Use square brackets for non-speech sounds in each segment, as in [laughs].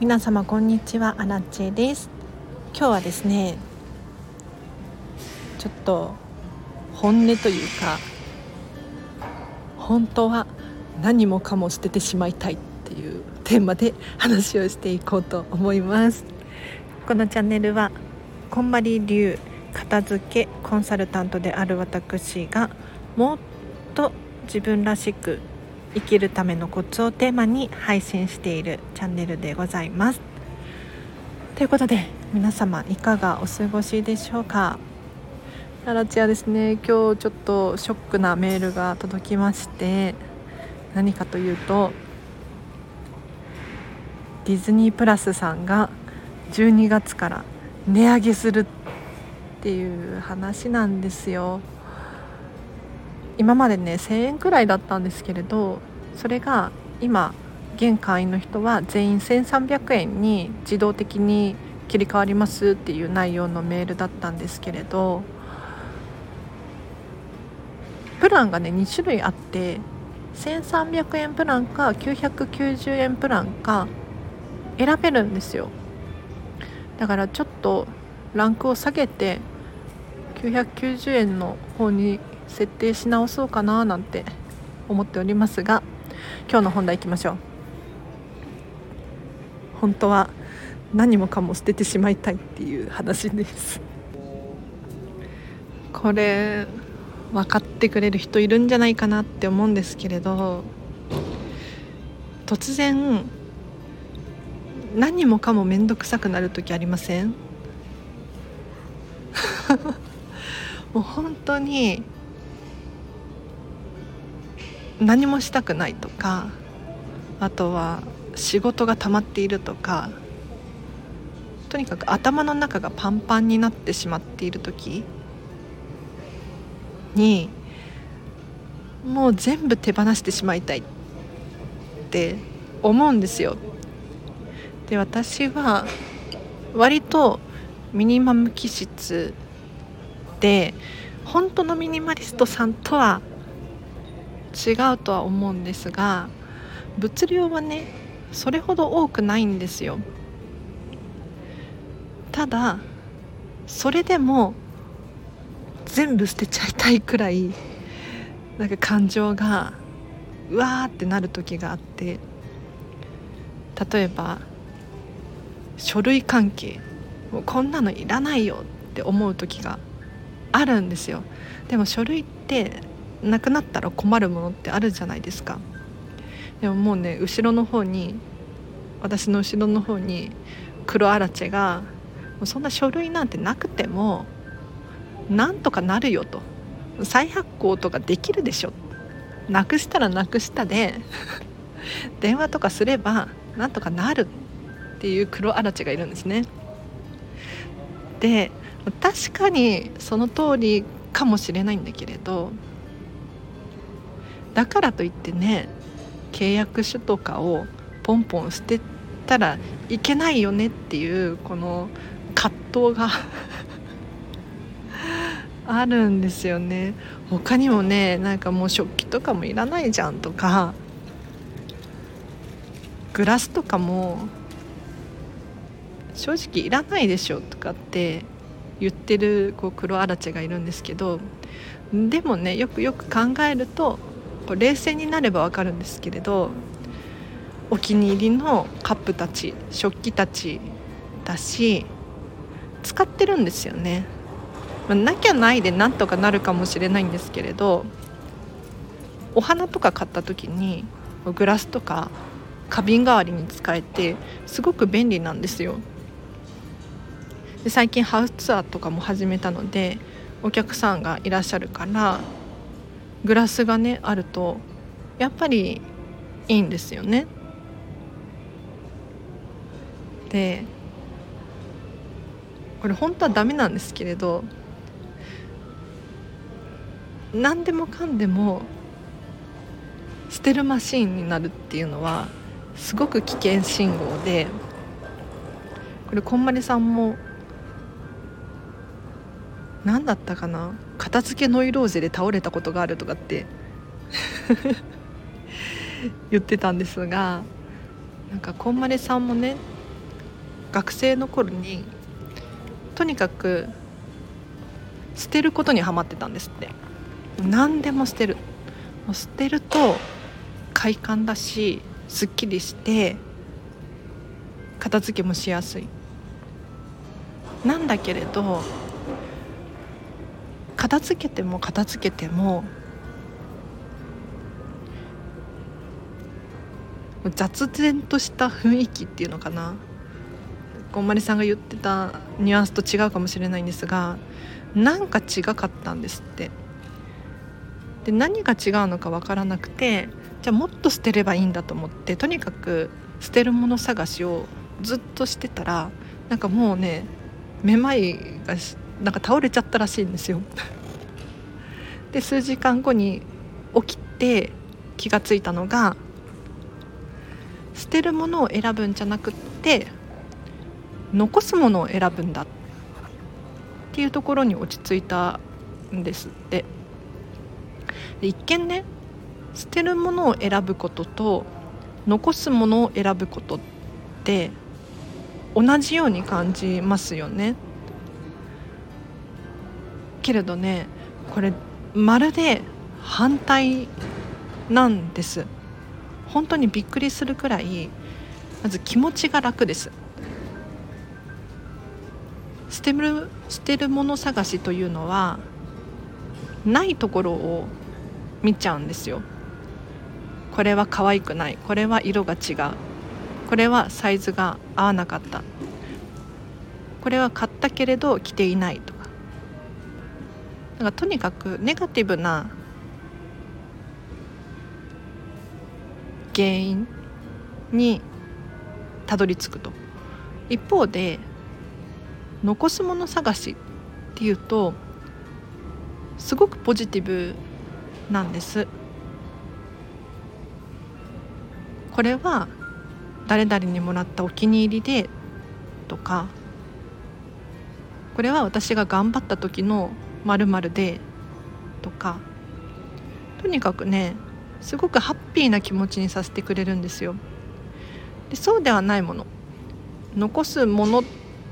皆様こんにちは。アラチェです。今日はですねちょっと本音というか本当は何もかも捨ててしまいたいっていうテーマで話をしていこうと思います。このチャンネルはこんまり流片付けコンサルタントである私がもっと自分らしく生きるためのコツをテーマに配信しているチャンネルでございます。ということで皆様いかがお過ごしでしょうか？アラチアですね。今日ちょっとショックなメールが届きまして何かというとディズニープラスさんが12月から値上げするっていう話なんですよ。今までね1000円くらいだったんですけれどそれが今現会員の人は全員1300円に自動的に切り替わりますっていう内容のメールだったんですけれどプランがね2種類あって1300円プランか990円プランか選べるんですよ。だからちょっとランクを下げて990円の方に設定し直そうかななんて思っておりますが今日の本題いきましょう。本当は何もかも捨ててしまいたいっていう話です。これ分かってくれる人いるんじゃないかなって思うんですけれど突然何もかも面倒くさくなる時ありません？[laughs] もう本当に何もしたくないとかあとは仕事が溜まっているとかとにかく頭の中がパンパンになってしまっている時にもう全部手放してしまいたいって思うんですよ。で私は割とミニマム気質で本当のミニマリストさんとは違うとは思うんですが物量はねそれほど多くないんですよ。ただそれでも全部捨てちゃいたいくらいなんか感情がうわーってなる時があって例えば書類関係もうこんなのいらないよって思う時があるんですよ。でも書類ってなくなったら困るものってあるじゃないですか。でももうね後ろの方に私の後ろの方に黒アラチェがもうそんな書類なんてなくてもなんとかなるよと。再発行とかできるでしょ。なくしたらなくしたで [laughs] 電話とかすればなんとかなるっていう黒アラチェがいるんですね。で確かにその通りかもしれないんだけれどだからといってね契約書とかをポンポン捨てたらいけないよねっていうこの葛藤が [laughs] あるんですよね。他にもねなんかもう食器とかもいらないじゃんとかグラスとかも正直いらないでしょとかって言ってるこう黒あらちがいるんですけどでもねよくよく考えると冷静になれば分かるんですけれどお気に入りのカップたち食器たちだし使ってるんですよね、まあ、なきゃないでなんとかなるかもしれないんですけれどお花とか買った時にグラスとか花瓶代わりに使えてすごく便利なんですよ。で最近ハウスツアーとかも始めたのでお客さんがいらっしゃるからグラスがねあるとやっぱりいいんですよね。でこれ本当はダメなんですけれど何でもかんでも捨てるマシーンになるっていうのはすごく危険信号でこれこんまりさんも何だったかな？片付けノイローゼで倒れたことがあるとかって [laughs] 言ってたんですがなんかこんまりさんもね学生の頃にとにかく捨てることにはまってたんですって。何でも捨てる。もう捨てると快感だしすっきりして片付けもしやすい。なんだけれど片付けても片付けても雑然とした雰囲気っていうのかな。こんまりさんが言ってたニュアンスと違うかもしれないんですがなんか違かったんですって。で何が違うのか分からなくてじゃあもっと捨てればいいんだと思ってとにかく捨てるもの探しをずっとしてたらなんかもうねめまいがなんか倒れちゃったらしいんですよ。で数時間後に起きて気が付いたのが捨てるものを選ぶんじゃなくって残すものを選ぶんだっていうところに落ち着いたんです。って一見ね捨てるものを選ぶことと残すものを選ぶことって同じように感じますよね。けれどねこれまるで反対なんです。本当にびっくりするくらいまず気持ちが楽です。捨てる捨てるもの探しというのはないところを見ちゃうんですよ。これは可愛くない。これは色が違う。これはサイズが合わなかった。これは買ったけれど着ていないと。なんかとにかくネガティブな原因にたどり着くと。一方で残すもの探しっていうとすごくポジティブなんです。これは誰々にもらったお気に入りでとかこれは私が頑張った時のまるでとかとにかくねすごくハッピーな気持ちにさせてくれるんですよ。でそうではないもの残すもの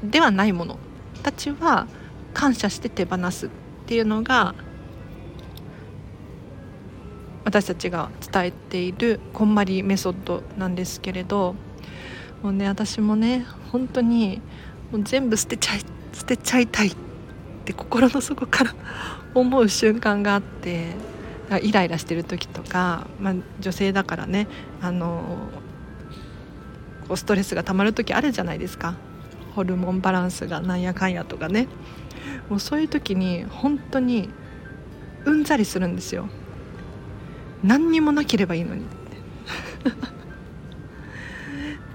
ではないものたちは感謝して手放すっていうのが私たちが伝えているこんまりメソッドなんですけれどもうね私もね本当にもう全部捨てちゃい捨てちゃいたいって心の底から思う瞬間があってイライラしてる時とか、まあ、女性だからねあのストレスがたまる時あるじゃないですか。ホルモンバランスがなんやかんやとかね。もうそういう時に本当にうんざりするんですよ。何にもなければいいのに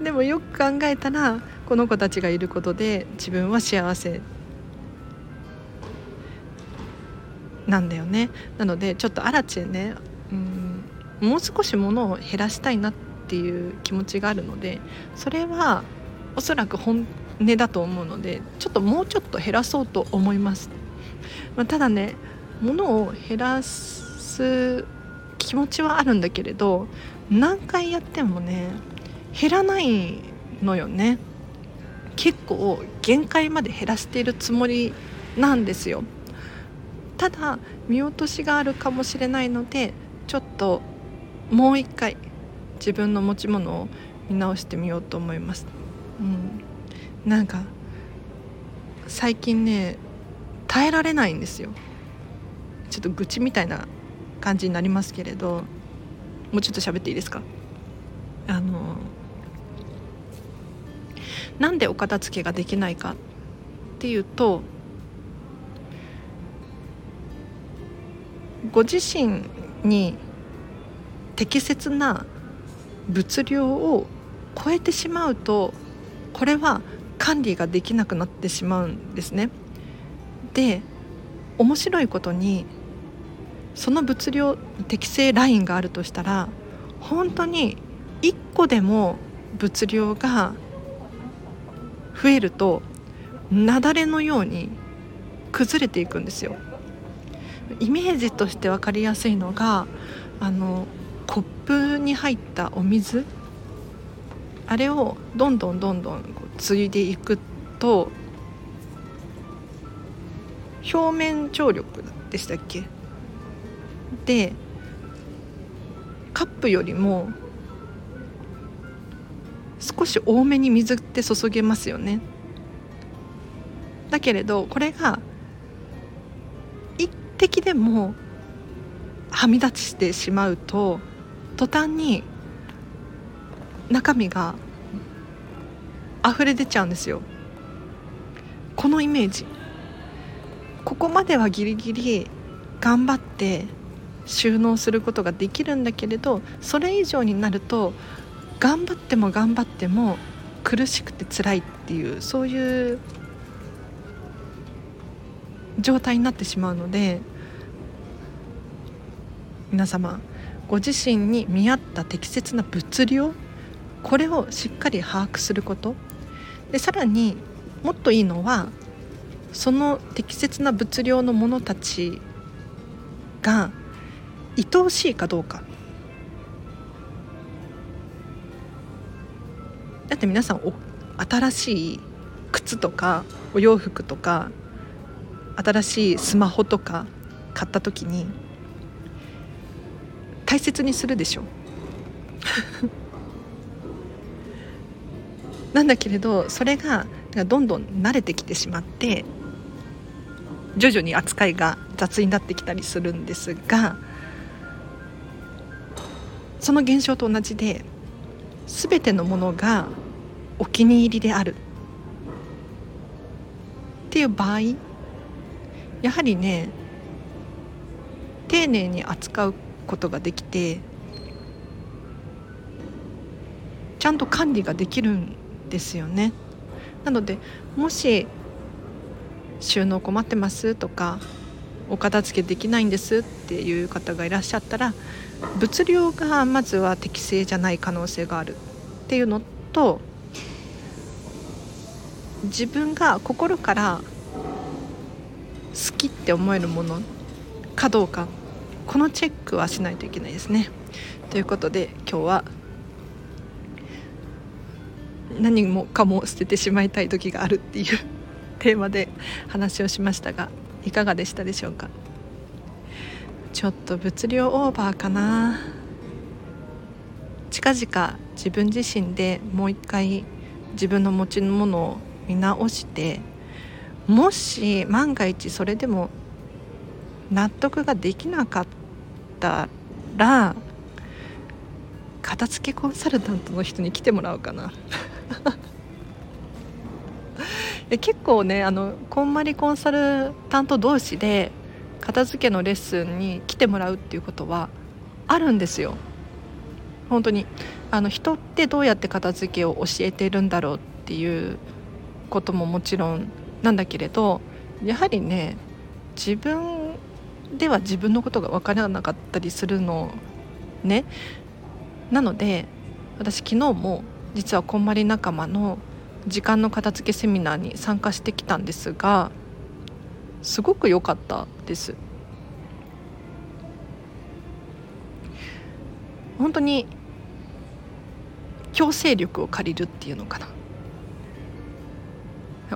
[laughs] でもよく考えたらこの子たちがいることで自分は幸せなんだよね。なのでちょっとアラチェねうんもう少し物を減らしたいなっていう気持ちがあるのでそれはおそらく本音だと思うのでちょっともうちょっと減らそうと思います、まあ、ただね物を減らす気持ちはあるんだけれど何回やってもね減らないのよね。結構限界まで減らしているつもりなんですよ。ただ見落としがあるかもしれないのでちょっともう一回自分の持ち物を見直してみようと思います、うん、なんか最近ね耐えられないんですよ。ちょっと愚痴みたいな感じになりますけれどもうちょっと喋っていいですか？あのなんでお片付けができないかっていうとご自身に適切な物量を超えてしまうとこれは管理ができなくなってしまうんですね。で面白いことにその物量適正ラインがあるとしたら本当に1個でも物量が増えると雪崩のように崩れていくんですよ。イメージとして分かりやすいのがあのコップに入ったお水。あれをどんどんどんどんこう継いでいくと表面張力でしたっけ？でカップよりも少し多めに水って注げますよね。だけれどこれが滴でもはみ出してしまうと途端に中身が溢れ出ちゃうんですよ。このイメージ。ここまではギリギリ頑張って収納することができるんだけれどそれ以上になると頑張っても頑張っても苦しくて辛いっていうそういう状態になってしまうので皆様ご自身に見合った適切な物量これをしっかり把握すること。でさらにもっといいのはその適切な物量のものたちが愛おしいかどうか。だって皆さんお新しい靴とかお洋服とか新しいスマホとか買った時に大切にするでしょ [laughs] なんだけれどそれがどんどん慣れてきてしまって徐々に扱いが雑になってきたりするんですがその現象と同じで全てのものがお気に入りである。っていう場合やはりね丁寧に扱うことができてちゃんと管理ができるんですよね。なのでもし収納困ってますとかお片付けできないんですっていう方がいらっしゃったら物量がまずは適正じゃない可能性があるっていうのと自分が心から好きって思えるものかどうかこのチェックはしないといけないですね。ということで今日は何もかも捨ててしまいたい時があるっていう [laughs] テーマで話をしましたがいかがでしたでしょうか？ちょっと物量オーバーかな近々自分自身でもう一回自分の持ち物を見直してもし万が一それでも納得ができなかったら片付けコンサルタントの人に来てもらおうかな。[laughs] 結構ねあのこんまりコンサルタント同士で片付けのレッスンに来てもらうっていうことはあるんですよ。本当に。あの人ってどうやって片付けを教えているんだろうっていうことももちろんなんだけれどやはりね自分では自分のことが分からなかったりするのね。なので私昨日も実はこんまり仲間の時間の片付けセミナーに参加してきたんですがすごく良かったです。本当に強制力を借りるっていうのかな。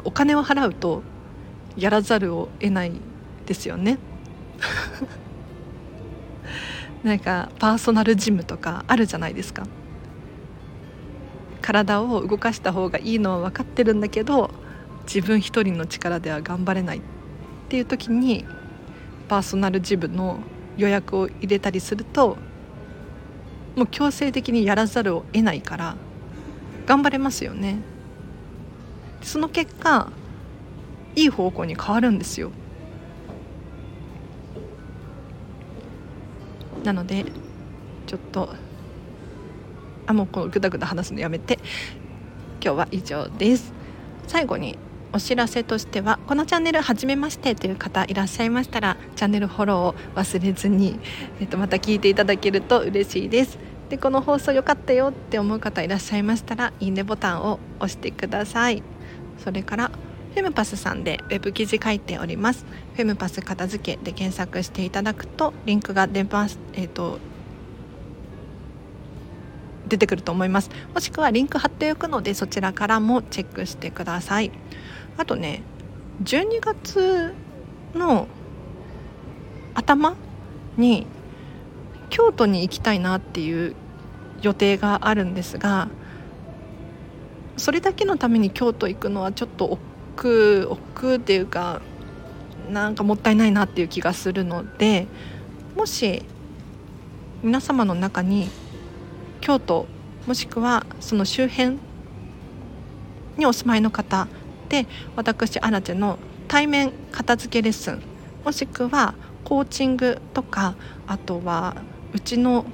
お金を払うとやらざるを得ないですよね。なんかパーソナルジムとかあるじゃないですか。体を動かした方がいいのは分かってるんだけど自分一人の力では頑張れないっていう時にパーソナルジムの予約を入れたりするともう強制的にやらざるを得ないから頑張れますよね。その結果いい方向に変わるんですよ。なのでちょっとあもうこのグダグダ話すのやめて。今日は以上です。最後にお知らせとしてはこのチャンネル初めましてという方いらっしゃいましたらチャンネルフォローを忘れずに、えっと、また聞いていただけると嬉しいです。でこの放送良かったよって思う方いらっしゃいましたらいいねボタンを押してください。それからフェムパスさんでウェブ記事書いております。フェムパス片付けで検索していただくとリンクが出ますえっ、ー、と出てくると思います。もしくはリンク貼っておくのでそちらからもチェックしてください。あとね12月の頭に京都に行きたいなっていう予定があるんですがそれだけのために京都行くのはちょっと億劫億劫っていうかなんかもったいないなっていう気がするのでもし皆様の中に京都もしくはその周辺にお住まいの方で私アラチェの対面片付けレッスンもしくはコーチングとかあとはうちの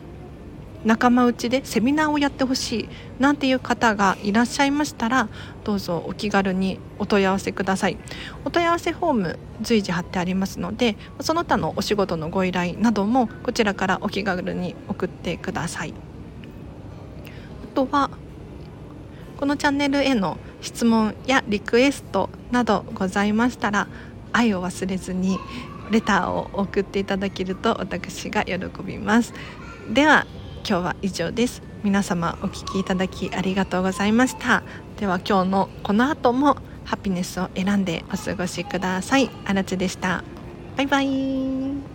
仲間内でセミナーをやってほしいなんていう方がいらっしゃいましたらどうぞお気軽にお問い合わせください。お問い合わせフォーム随時貼ってありますのでその他のお仕事のご依頼などもこちらからお気軽に送ってください。あとはこのチャンネルへの質問やリクエストなどございましたら愛を忘れずにレターを送っていただけると私が喜びます。では今日は以上です。皆様お聴きいただきありがとうございました。では今日のこの後もハピネスを選んでお過ごしください。あらちでした。バイバイ。